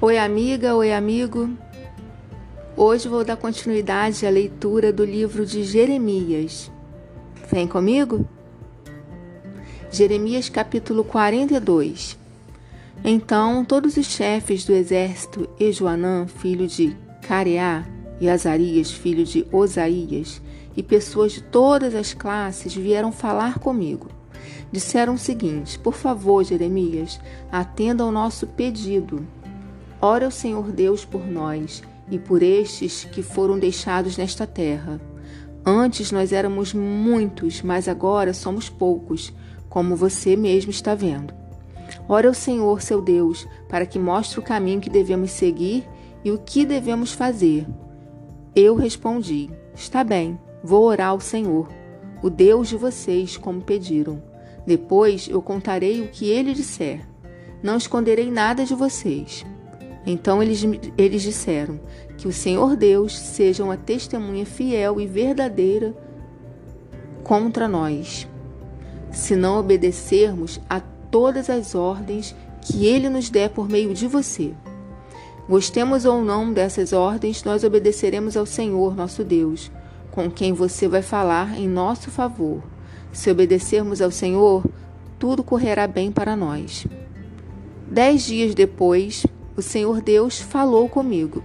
Oi, amiga, oi, amigo. Hoje vou dar continuidade à leitura do livro de Jeremias. Vem comigo? Jeremias capítulo 42. Então todos os chefes do exército e Joanã, filho de Careá, e Azarias, filho de Osaías, e pessoas de todas as classes vieram falar comigo. Disseram o seguinte: Por favor, Jeremias, atenda ao nosso pedido Ora ao Senhor Deus por nós e por estes que foram deixados nesta terra. Antes nós éramos muitos, mas agora somos poucos, como você mesmo está vendo. Ora ao Senhor, seu Deus, para que mostre o caminho que devemos seguir e o que devemos fazer. Eu respondi: Está bem, vou orar ao Senhor, o Deus de vocês, como pediram. Depois eu contarei o que ele disser. Não esconderei nada de vocês. Então eles, eles disseram: Que o Senhor Deus seja uma testemunha fiel e verdadeira contra nós, se não obedecermos a todas as ordens que ele nos der por meio de você. Gostemos ou não dessas ordens, nós obedeceremos ao Senhor, nosso Deus, com quem você vai falar em nosso favor. Se obedecermos ao Senhor, tudo correrá bem para nós. Dez dias depois, o Senhor Deus falou comigo.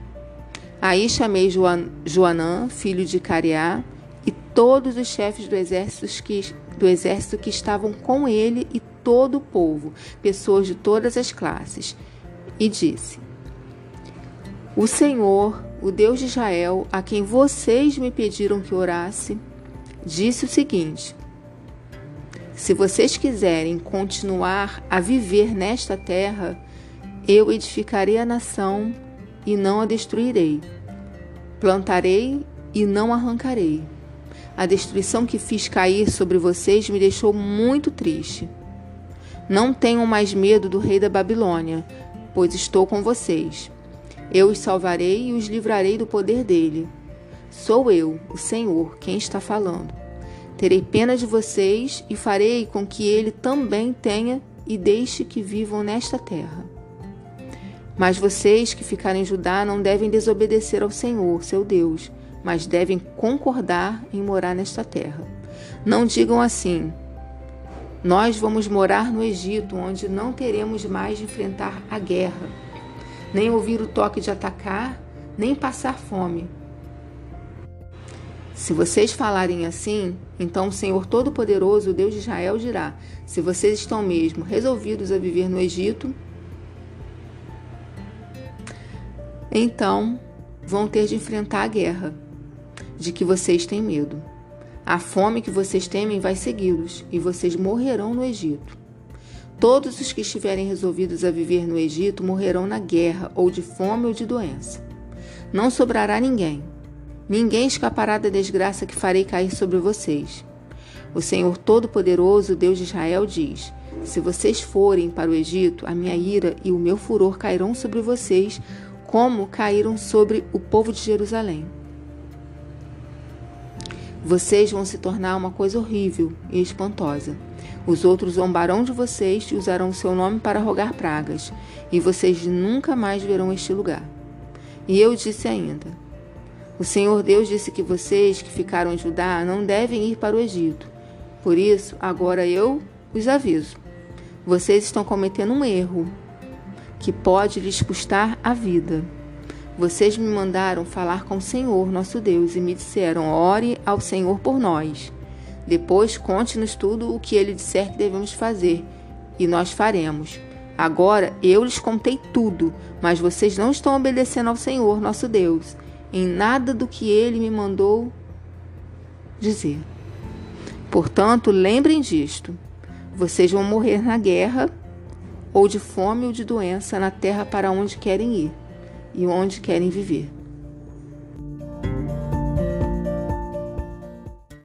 Aí chamei Joanã, filho de Cariá, e todos os chefes do exército, que, do exército que estavam com ele e todo o povo, pessoas de todas as classes, e disse: O Senhor, o Deus de Israel, a quem vocês me pediram que orasse, disse o seguinte: Se vocês quiserem continuar a viver nesta terra, eu edificarei a nação e não a destruirei. Plantarei e não arrancarei. A destruição que fiz cair sobre vocês me deixou muito triste. Não tenham mais medo do rei da Babilônia, pois estou com vocês. Eu os salvarei e os livrarei do poder dele. Sou eu, o Senhor, quem está falando. Terei pena de vocês e farei com que ele também tenha e deixe que vivam nesta terra. Mas vocês que ficarem em Judá não devem desobedecer ao Senhor, seu Deus, mas devem concordar em morar nesta terra. Não digam assim: Nós vamos morar no Egito, onde não teremos mais de enfrentar a guerra, nem ouvir o toque de atacar, nem passar fome. Se vocês falarem assim, então o Senhor Todo-Poderoso, o Deus de Israel, dirá: Se vocês estão mesmo resolvidos a viver no Egito, então vão ter de enfrentar a guerra de que vocês têm medo. A fome que vocês temem vai segui-los e vocês morrerão no Egito. Todos os que estiverem resolvidos a viver no Egito morrerão na guerra, ou de fome ou de doença. Não sobrará ninguém. Ninguém escapará da desgraça que farei cair sobre vocês. O Senhor Todo-Poderoso, Deus de Israel, diz: Se vocês forem para o Egito, a minha ira e o meu furor cairão sobre vocês, como caíram sobre o povo de Jerusalém. Vocês vão se tornar uma coisa horrível e espantosa. Os outros zombarão de vocês e usarão o seu nome para rogar pragas, e vocês nunca mais verão este lugar. E eu disse ainda: O Senhor Deus disse que vocês que ficaram em Judá não devem ir para o Egito. Por isso, agora eu os aviso. Vocês estão cometendo um erro que pode lhes custar a vida. Vocês me mandaram falar com o Senhor, nosso Deus, e me disseram: ore ao Senhor por nós. Depois conte-nos tudo o que ele disser que devemos fazer, e nós faremos. Agora eu lhes contei tudo, mas vocês não estão obedecendo ao Senhor, nosso Deus, em nada do que ele me mandou dizer. Portanto, lembrem disto: vocês vão morrer na guerra ou de fome ou de doença na terra para onde querem ir e onde querem viver.